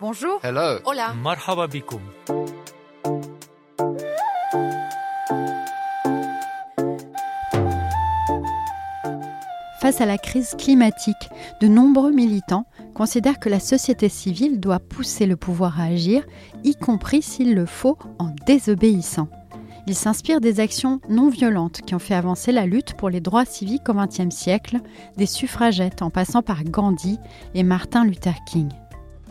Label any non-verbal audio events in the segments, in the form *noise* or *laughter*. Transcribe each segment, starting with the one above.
Bonjour. Hello. Hola. Marhababikoum! Face à la crise climatique, de nombreux militants considèrent que la société civile doit pousser le pouvoir à agir, y compris s'il le faut en désobéissant. Il s'inspire des actions non violentes qui ont fait avancer la lutte pour les droits civiques au XXe siècle, des suffragettes en passant par Gandhi et Martin Luther King.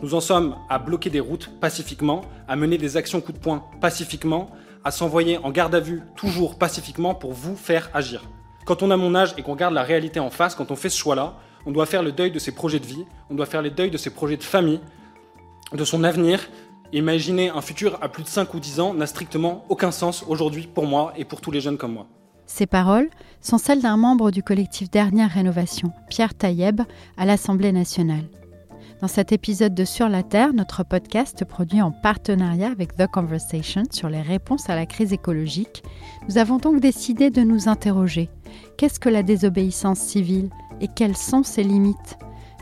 Nous en sommes à bloquer des routes pacifiquement, à mener des actions coup de poing pacifiquement, à s'envoyer en garde à vue toujours pacifiquement pour vous faire agir. Quand on a mon âge et qu'on garde la réalité en face, quand on fait ce choix-là, on doit faire le deuil de ses projets de vie, on doit faire le deuil de ses projets de famille, de son avenir. Imaginer un futur à plus de 5 ou 10 ans n'a strictement aucun sens aujourd'hui pour moi et pour tous les jeunes comme moi. Ces paroles sont celles d'un membre du collectif Dernière Rénovation, Pierre Taïeb, à l'Assemblée nationale. Dans cet épisode de Sur la Terre, notre podcast produit en partenariat avec The Conversation sur les réponses à la crise écologique, nous avons donc décidé de nous interroger. Qu'est-ce que la désobéissance civile et quelles sont ses limites?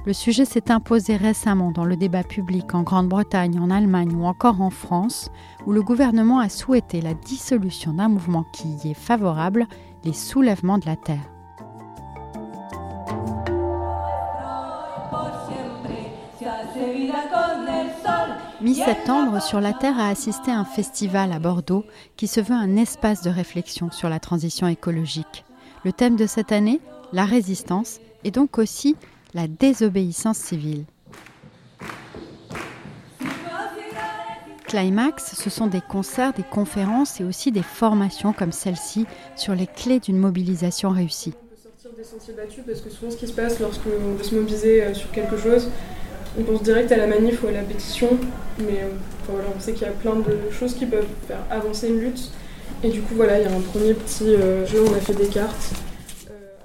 Le sujet s'est imposé récemment dans le débat public en Grande-Bretagne, en Allemagne ou encore en France, où le gouvernement a souhaité la dissolution d'un mouvement qui y est favorable, les soulèvements de la Terre. Mi-septembre, Sur la Terre a assisté à un festival à Bordeaux qui se veut un espace de réflexion sur la transition écologique. Le thème de cette année, la résistance, et donc aussi la désobéissance civile. Climax, ce sont des concerts, des conférences et aussi des formations comme celle-ci sur les clés d'une mobilisation réussie. Sortir des sentiers battus parce que souvent ce qui se passe lorsqu'on veut se mobiliser euh, sur quelque chose, on pense direct à la manif ou à la pétition, mais euh, voilà, on sait qu'il y a plein de choses qui peuvent faire avancer une lutte. Et du coup, voilà, il y a un premier petit euh, jeu, on a fait des cartes.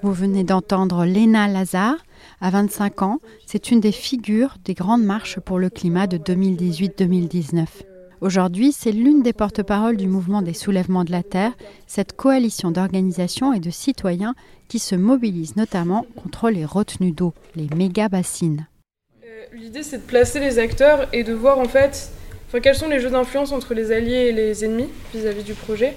Vous venez d'entendre Léna Lazare. À 25 ans, c'est une des figures des grandes marches pour le climat de 2018-2019. Aujourd'hui, c'est l'une des porte-paroles du mouvement des soulèvements de la Terre, cette coalition d'organisations et de citoyens qui se mobilisent notamment contre les retenues d'eau, les méga-bassines. L'idée, c'est de placer les acteurs et de voir en fait enfin, quels sont les jeux d'influence entre les alliés et les ennemis vis-à-vis du projet.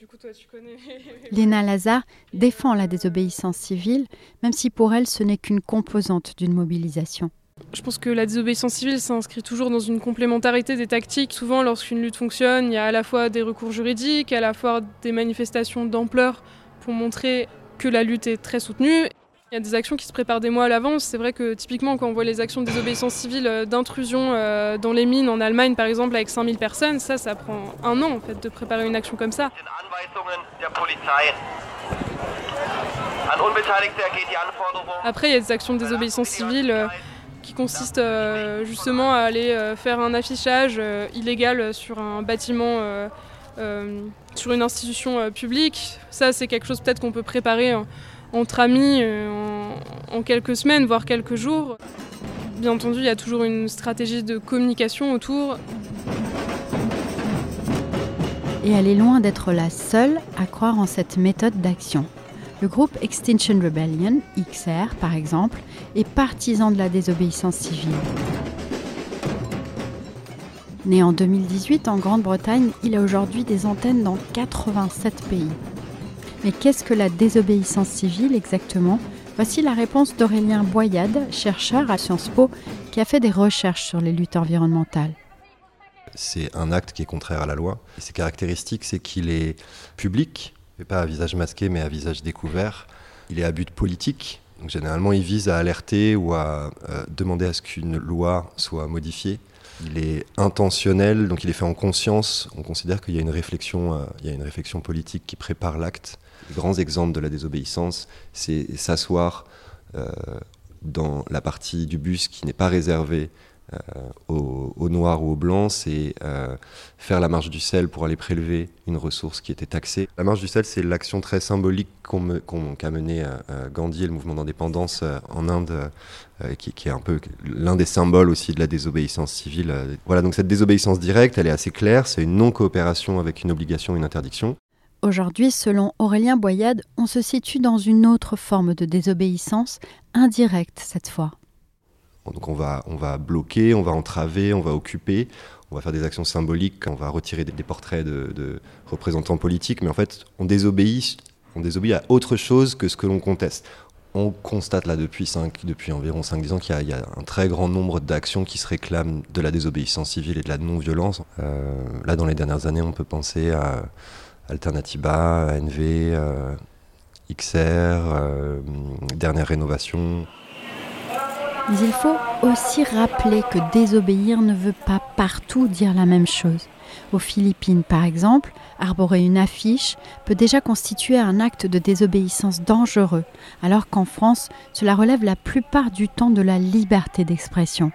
Du coup, toi, tu connais. *laughs* Léna Lazare défend la désobéissance civile, même si pour elle ce n'est qu'une composante d'une mobilisation. Je pense que la désobéissance civile s'inscrit toujours dans une complémentarité des tactiques. Souvent, lorsqu'une lutte fonctionne, il y a à la fois des recours juridiques, à la fois des manifestations d'ampleur pour montrer que la lutte est très soutenue. Il y a des actions qui se préparent des mois à l'avance. C'est vrai que typiquement, quand on voit les actions de désobéissance civile euh, d'intrusion euh, dans les mines en Allemagne, par exemple, avec 5000 personnes, ça, ça prend un an en fait de préparer une action comme ça. Après, il y a des actions de désobéissance civile euh, qui consistent euh, justement à aller euh, faire un affichage euh, illégal sur un bâtiment, sur une institution publique. Ça, c'est quelque chose peut-être qu'on peut préparer en- entre amis euh, en, en quelques semaines, voire quelques jours. Bien entendu, il y a toujours une stratégie de communication autour. Et elle est loin d'être la seule à croire en cette méthode d'action. Le groupe Extinction Rebellion, XR par exemple, est partisan de la désobéissance civile. Né en 2018 en Grande-Bretagne, il a aujourd'hui des antennes dans 87 pays. Mais qu'est-ce que la désobéissance civile exactement? Voici la réponse d'Aurélien Boyade, chercheur à Sciences Po, qui a fait des recherches sur les luttes environnementales. c'est un acte qui est contraire à la loi. Ses caractéristiques, c'est qu'il est public, et pas à visage masqué, mais à visage découvert. Il est à but politique. Généralement, il vise à alerter ou à euh, demander à ce qu'une loi soit modifiée. Il est intentionnel, donc il est fait en conscience. On considère qu'il y a une réflexion, euh, il y a une réflexion politique qui prépare l'acte. Les grands exemples de la désobéissance, c'est s'asseoir euh, dans la partie du bus qui n'est pas réservée euh, aux, noirs ou aux blancs, c'est euh, faire la marche du sel pour aller prélever une ressource qui était taxée. La marche du sel, c'est l'action très symbolique qu'a menée euh, Gandhi et le mouvement d'indépendance en Inde, qui, est un peu l'un des symboles aussi de la désobéissance civile. Voilà, donc cette désobéissance directe, elle est assez claire, c'est une non-coopération avec une obligation, une interdiction. Aujourd'hui, selon Aurélien Boyade, on se situe dans une autre forme de désobéissance, indirecte cette fois. Donc on va, on va bloquer, on va entraver, on va occuper, on va faire des actions symboliques, on va retirer des, portraits de, représentants politiques, mais en fait on désobéit, on désobéit à autre chose que ce que l'on conteste. On constate là depuis, depuis environ 5-10 ans qu'il y, a un très grand nombre d'actions qui se réclament de la désobéissance civile et de la non-violence. Euh, là dans les dernières années on peut penser à Alternativa, ANV, euh, XR, euh, dernière rénovation. Mais il faut aussi rappeler que désobéir ne veut pas partout dire la même chose. Aux Philippines, par exemple, arborer une affiche peut déjà constituer un acte de désobéissance dangereux, alors qu'en France, cela relève la plupart du temps de la liberté d'expression.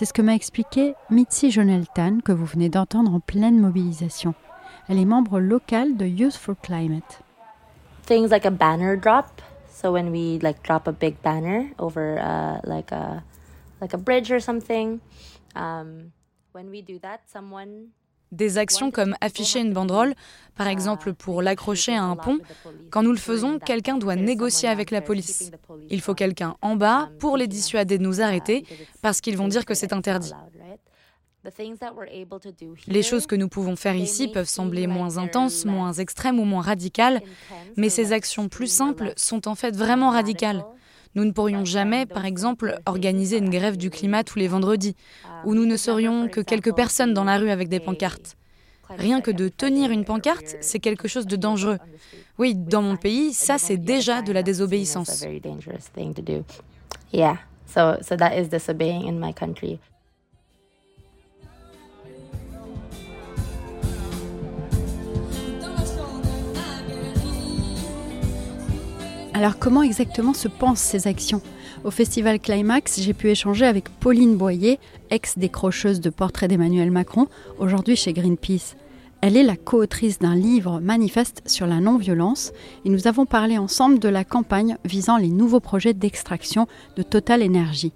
C'est ce que m'a expliqué Mitzi Joneltan, que vous venez d'entendre en pleine mobilisation. Elle est membre locale de Youth for Climate. Things like a banner drop. So when we like drop a big banner over uh, like a like a bridge or something, um, when we do that, someone des actions comme afficher une banderole, par exemple pour l'accrocher à un pont. Quand nous le faisons, quelqu'un doit négocier avec la police. Il faut quelqu'un en bas pour les dissuader de nous arrêter parce qu'ils vont dire que c'est interdit. Les choses que nous pouvons faire ici peuvent sembler moins intenses, moins extrêmes ou moins radicales, mais ces actions plus simples sont en fait vraiment radicales. Nous ne pourrions jamais, par exemple, organiser une grève du climat tous les vendredis, où nous ne serions que quelques personnes dans la rue avec des pancartes. Rien que de tenir une pancarte, c'est quelque chose de dangereux. Oui, dans mon pays, ça c'est déjà de la désobéissance. Alors comment exactement se pensent ces actions? Au festival Climax, j'ai pu échanger avec Pauline Boyer, ex-décrocheuse de portraits d'Emmanuel Macron, aujourd'hui chez Greenpeace. Elle est la co-autrice d'un livre manifeste sur la non-violence et nous avons parlé ensemble de la campagne visant les nouveaux projets d'extraction de Total Energy.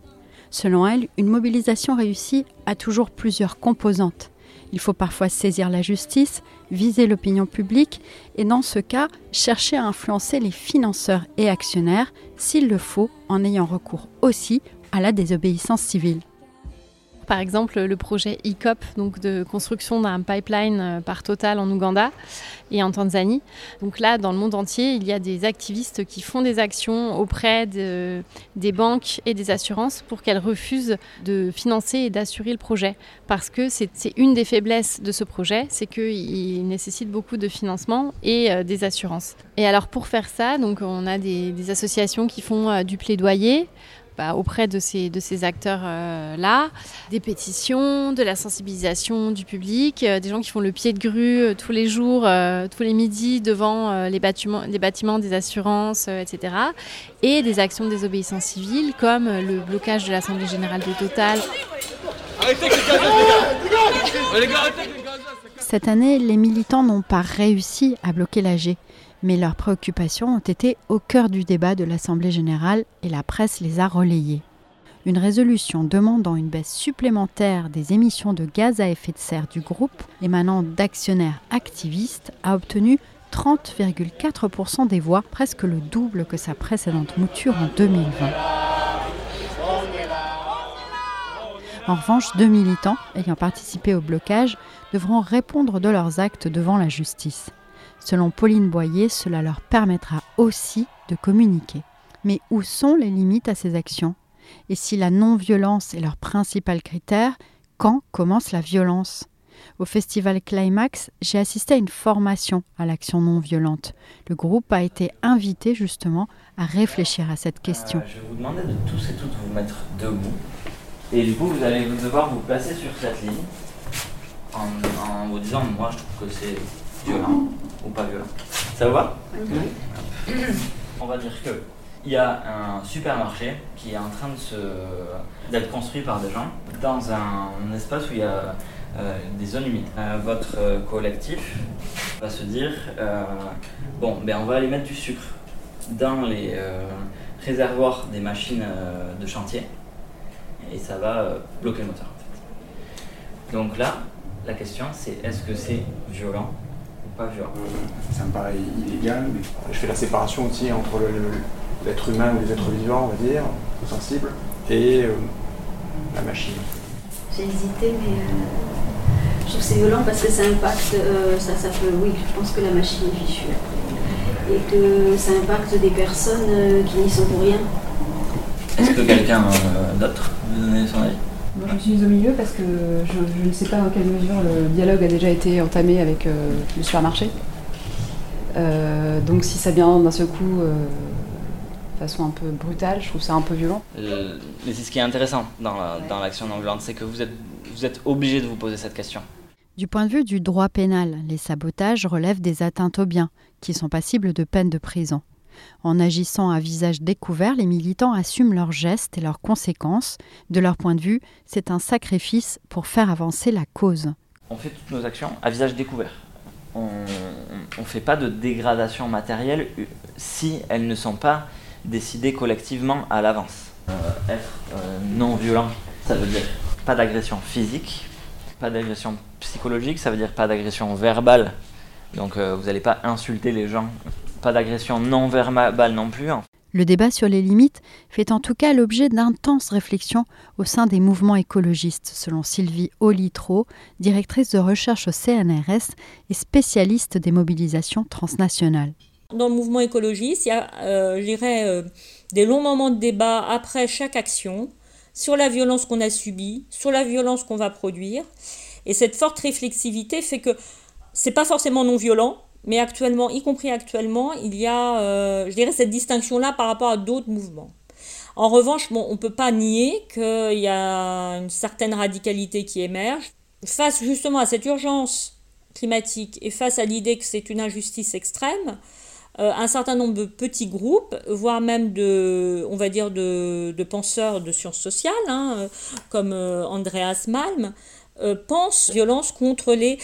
Selon elle, une mobilisation réussie a toujours plusieurs composantes. Il faut parfois saisir la justice, viser l'opinion publique et dans ce cas, chercher à influencer les financeurs et actionnaires s'il le faut en ayant recours aussi à la désobéissance civile. Par exemple, le projet ECOP, donc de construction d'un pipeline euh, par Total en Ouganda et en Tanzanie. Donc là, dans le monde entier, il y a des activistes qui font des actions auprès des banques et des assurances pour qu'elles refusent de financer et d'assurer le projet. Parce que c'est une des faiblesses de ce projet, c'est qu'il nécessite beaucoup de financement et euh, des assurances. Et alors pour faire ça, donc on a des, associations qui font euh, du plaidoyer. Bah, auprès de ces, de ces acteurs-là, des pétitions, de la sensibilisation du public, euh, des gens qui font le pied de grue euh, tous les jours, euh, tous les midis devant les, bâtiments, les bâtiments des assurances, etc. Et des actions de désobéissance civile comme le blocage de l'Assemblée générale de Total. Cette année, les militants n'ont pas réussi à bloquer l'AG mais leurs préoccupations ont été au cœur du débat de l'Assemblée générale et la presse les a relayées. Une résolution demandant une baisse supplémentaire des émissions de gaz à effet de serre du groupe émanant d'actionnaires activistes a obtenu 30,4% des voix, presque le double que sa précédente mouture en 2020. En revanche, deux militants ayant participé au blocage devront répondre de leurs actes devant la justice. Selon Pauline Boyer, cela leur permettra aussi de communiquer. Mais où sont les limites à ces actions? Et si la non-violence est leur principal critère, quand commence la violence? Au festival Climax, j'ai assisté à une formation à l'action non violente. Le groupe a été invité justement à réfléchir à cette question. Euh, je vais vous demander de tous et toutes vous mettre debout. Et du coup, vous allez devoir vous placer sur cette ligne en, en vous disant, moi je trouve que c'est violent ou pas violent. Ça vous va On va dire que il y a un supermarché qui est en train de se d'être construit par des gens dans un, espace où il y a euh, des zones humides. Euh, votre euh, collectif va se dire bon, ben on va aller mettre du sucre dans les réservoirs des machines de chantier et ça va bloquer le moteur. Donc là, la question c'est est-ce que c'est violent pas violent Ça me paraît illégal, mais je fais la séparation aussi entre l'être humain ou les êtres vivants, on va dire, sensibles, et la machine. J'ai hésité, mais je trouve que c'est violent parce que ça impacte, ça, ça peut, oui, je pense que la machine est fichue Et que ça impacte des personnes qui n'y sont pour rien. Est-ce que quelqu'un d'autre veut donner son avis? Moi, je me suis mise au milieu parce que je, ne sais pas dans quelle mesure le dialogue a déjà été entamé avec le supermarché. donc si ça vient d'un seul coup de façon un peu brutale, je trouve ça un peu violent. mais c'est ce qui est intéressant dans, l'action non violente, c'est que vous êtes, vous êtes obligé de vous poser cette question. Du point de vue du droit pénal, les sabotages relèvent des atteintes aux biens, qui sont passibles de peine de prison. En agissant à visage découvert, les militants assument leurs gestes et leurs conséquences. De leur point de vue, c'est un sacrifice pour faire avancer la cause. On fait toutes nos actions à visage découvert. On ne fait pas de dégradation matérielle si elles ne sont pas décidées collectivement à l'avance. Euh, être euh, non violent, ça veut dire pas d'agression physique, pas d'agression psychologique, ça veut dire pas d'agression verbale. Donc euh, vous n'allez pas insulter les gens. Pas d'agression non verbale non plus. Hein. Le débat sur les limites fait en tout cas l'objet d'intenses réflexions au sein des mouvements écologistes, selon Sylvie Olitro, directrice de recherche au CNRS et spécialiste des mobilisations transnationales. Dans le mouvement écologiste, il y a, euh, je dirais, euh, des longs moments de débat après chaque action sur la violence qu'on a subie, sur la violence qu'on va produire. Et cette forte réflexivité fait que c'est pas forcément non violent, mais actuellement, y compris actuellement, il y a, euh, je dirais, cette distinction-là par rapport à d'autres mouvements. En revanche, bon, on ne peut pas nier qu'il y a une certaine radicalité qui émerge. Face justement à cette urgence climatique et face à l'idée que c'est une injustice extrême, euh, un certain nombre de petits groupes, voire même de, on va dire, de, penseurs de sciences sociales, hein, euh, comme euh, Andreas Malm, pensent violence contre les,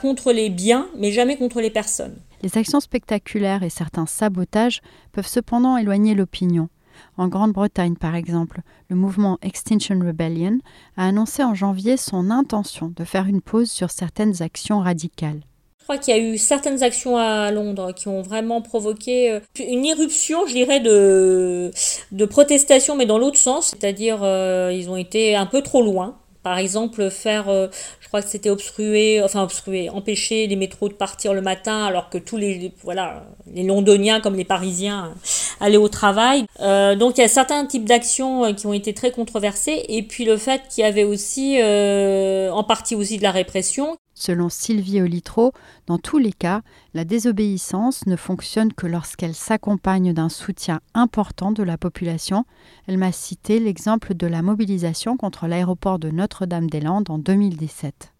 contre les biens, mais jamais contre les personnes. Les actions spectaculaires et certains sabotages peuvent cependant éloigner l'opinion. En Grande-Bretagne, par exemple, le mouvement Extinction Rebellion a annoncé en janvier son intention de faire une pause sur certaines actions radicales. Je crois qu'il y a eu certaines actions à Londres qui ont vraiment provoqué euh, une irruption, je dirais, de, de protestation, mais dans l'autre sens, c'est-à-dire euh, ils ont été un peu trop loin. Par exemple, faire, euh, je crois que c'était obstruer, enfin obstruer, empêcher les métros de partir le matin alors que tous les, voilà, les Londoniens comme les Parisiens allaient au travail. donc il y a certains types d'actions qui ont été très controversées et puis le fait qu'il y avait aussi, en partie aussi de la répression. Selon Sylvie Olitro, dans tous les cas, la désobéissance ne fonctionne que lorsqu'elle s'accompagne d'un soutien important de la population. Elle m'a cité l'exemple de la mobilisation contre l'aéroport de Notre-Dame-des-Landes en 2017.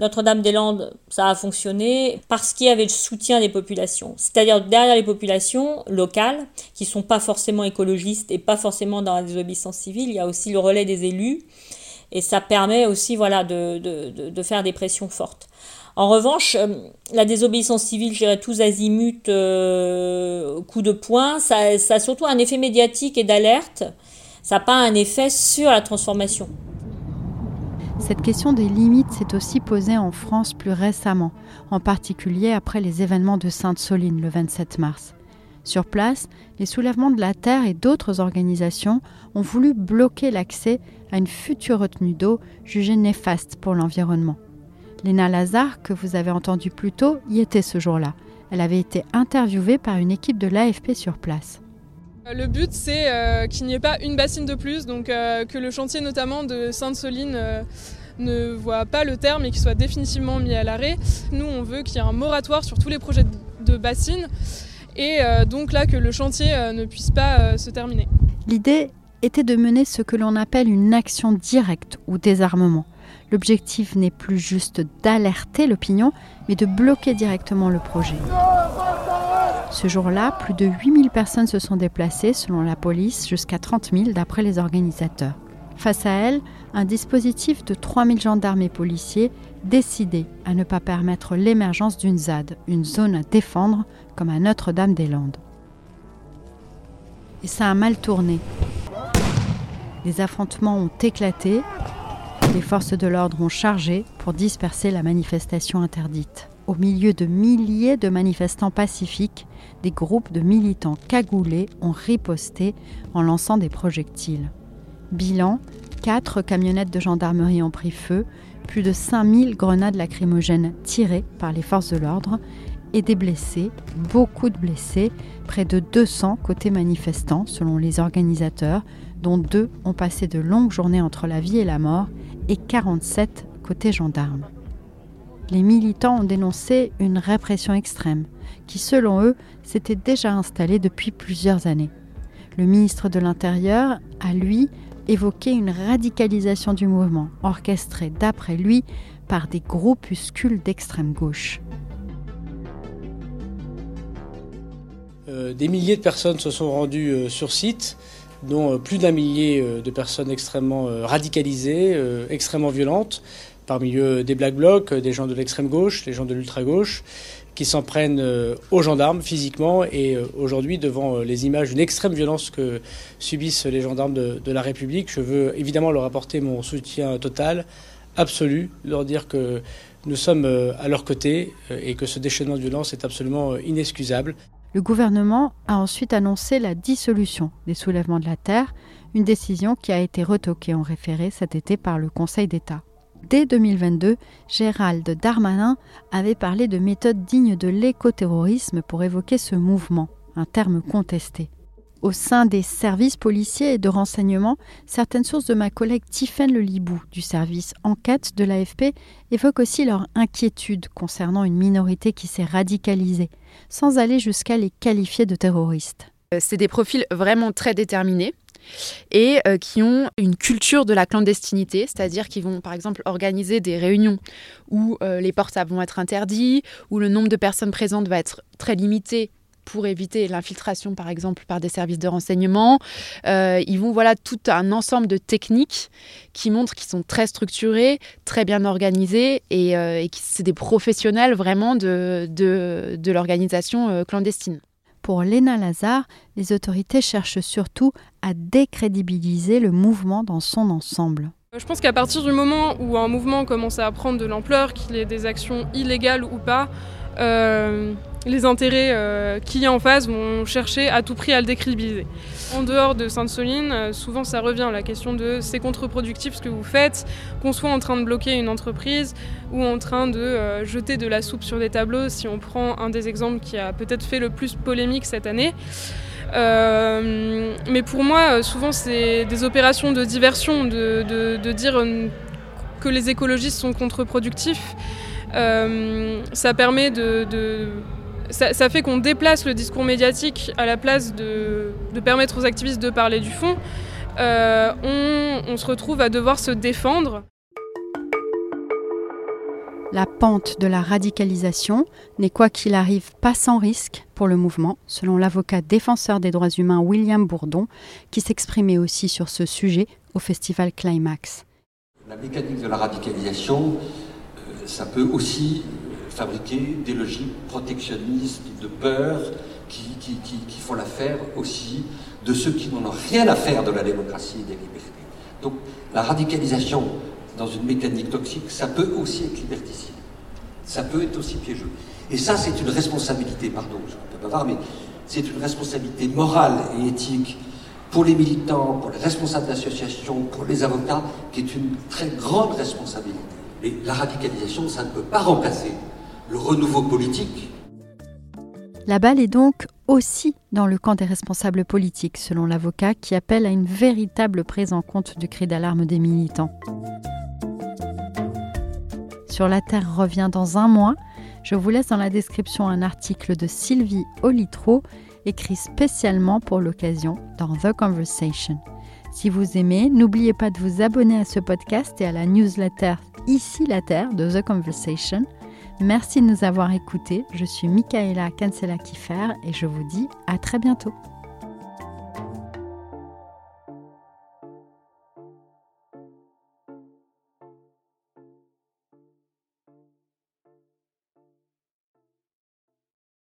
Notre-Dame-des-Landes, ça a fonctionné parce qu'il y avait le soutien des populations. C'est-à-dire derrière les populations locales, qui ne sont pas forcément écologistes et pas forcément dans la désobéissance civile, il y a aussi le relais des élus et ça permet aussi voilà, de, de, de faire des pressions fortes. En revanche, euh, la désobéissance civile, je dirais tous azimuts, euh, coup de poing, ça, ça, a surtout un effet médiatique et d'alerte. Ça n'a pas un effet sur la transformation. Cette question des limites s'est aussi posée en France plus récemment, en particulier après les événements de Sainte-Soline le 27 mars. Sur place, les soulèvements de la Terre et d'autres organisations ont voulu bloquer l'accès à une future retenue d'eau jugée néfaste pour l'environnement. Léna Lazare, que vous avez entendu plus tôt, y était ce jour-là. Elle avait été interviewée par une équipe de l'AFP sur place. Euh, le but, c'est euh, qu'il n'y ait pas une bassine de plus, donc euh, que le chantier notamment de Sainte-Soline ne voit pas le terme et qu'il soit définitivement mis à l'arrêt. Nous, on veut qu'il y ait un moratoire sur tous les projets de bassines et donc là que le chantier ne puisse pas se terminer. L'idée était de mener ce que l'on appelle une action directe ou désarmement, L'objectif n'est plus juste d'alerter l'opinion, mais de bloquer directement le projet. Ce jour-là, plus de 8000 personnes se sont déplacées, selon la police, jusqu'à 30 000 d'après les organisateurs. Face à elles, un dispositif de 3000 gendarmes et policiers décidés à ne pas permettre l'émergence d'une ZAD, une zone à défendre, comme à Notre-Dame-des-Landes. Et ça a mal tourné. Les affrontements ont éclaté, les forces de l'ordre ont chargé pour disperser la manifestation interdite. Au milieu de milliers de manifestants pacifiques, des groupes de militants cagoulés ont riposté en lançant des projectiles. Bilan, quatre camionnettes de gendarmerie ont pris feu, plus de 5000 grenades lacrymogènes tirées par les forces de l'ordre et des blessés, beaucoup de blessés, près de 200 côté manifestants selon les organisateurs, dont deux ont passé de longues journées entre la vie et la mort, et 47 côté gendarmes. Les militants ont dénoncé une répression extrême, qui selon eux s'était déjà installée depuis plusieurs années. Le ministre de l'Intérieur a, lui, évoqué une radicalisation du mouvement, orchestrée, d'après lui, par des groupuscules d'extrême gauche. Des milliers de personnes se sont rendues euh, sur site, dont euh, plus d'un millier de personnes extrêmement radicalisées, extrêmement violentes, parmi eux des black blocs, des gens de l'extrême gauche, des gens de l'ultra gauche, qui s'en prennent aux gendarmes physiquement et aujourd'hui devant les images d'une extrême violence que subissent les gendarmes de, la République, je veux évidemment leur apporter mon soutien total, absolu, leur dire que nous sommes à leur côté et que ce déchaînement de violence est absolument inexcusable. Le gouvernement a ensuite annoncé la dissolution des soulèvements de la terre, une décision qui a été retoquée en référé cet été par le Conseil d'État. Dès 2022, Gérald Darmanin avait parlé de méthodes dignes de l'écoterrorisme pour évoquer ce mouvement, un terme contesté. Au sein des services policiers et de renseignement, certaines sources de ma collègue Tiffaine Le Libou du service enquête de l'AFP évoquent aussi leur inquiétude concernant une minorité qui s'est radicalisée, sans aller jusqu'à les qualifier de terroristes. Euh, c'est des profils vraiment très déterminés et euh, qui ont une culture de la clandestinité, c'est-à-dire qu'ils vont par exemple organiser des réunions où euh, les portables vont être interdits, où le nombre de personnes présentes va être très limité pour éviter l'infiltration, par exemple, par des services de renseignement. Euh, ils vont voilà tout un ensemble de techniques qui montrent qu'ils sont très structurés, très bien organisés et, euh, et que c'est des professionnels vraiment de, de, de l'organisation euh, clandestine. Pour Léna Lazare, les autorités cherchent surtout à décrédibiliser le mouvement dans son ensemble. Je pense qu'à partir du moment où un mouvement commence à prendre de l'ampleur, qu'il ait des actions illégales ou pas, euh, les intérêts euh, qui y a en face vont chercher à tout prix à le décrédibiliser. En dehors de Sainte-Soline, euh, souvent ça revient, la question de c'est contre-productif ce que vous faites, qu'on soit en train de bloquer une entreprise ou en train de euh, jeter de la soupe sur des tableaux, si on prend un des exemples qui a peut-être fait le plus polémique cette année. mais pour moi, souvent c'est des opérations de diversion, de, dire que les écologistes sont contre-productifs. ça permet de, ça, fait qu'on déplace le discours médiatique à la place de, permettre aux activistes de parler du fond. Euh, on, se retrouve à devoir se défendre. La pente de la radicalisation n'est quoi qu'il arrive pas sans risque pour le mouvement, selon l'avocat défenseur des droits humains William Bourdon, qui s'exprimait aussi sur ce sujet au festival Climax. La mécanique de la radicalisation, euh, ça peut aussi fabriquer des logiques protectionnistes, de peur, qui, qui, font l'affaire aussi de ceux qui n'en ont rien à faire de la démocratie et des libertés. Donc la radicalisation dans une mécanique toxique, ça peut aussi être liberticide. Ça peut être aussi piégeux. Et ça, c'est une responsabilité, pardon, je ne peux pas voir, mais c'est une responsabilité morale et éthique pour les militants, pour les responsables d'associations, pour les avocats, qui est une très grande responsabilité. Et la radicalisation, ça ne peut pas remplacer le renouveau politique. La balle est donc aussi dans le camp des responsables politiques, selon l'avocat, qui appelle à une véritable prise en compte du cri d'alarme des militants. Sur la Terre revient dans un mois. Je vous laisse dans la description un article de Sylvie Olitro, écrit spécialement pour l'occasion dans The Conversation. Si vous aimez, n'oubliez pas de vous abonner à ce podcast et à la newsletter Ici la Terre de The Conversation. Merci de nous avoir écoutés. Je suis Michaela Cancela-Kiffer et je vous dis à très bientôt.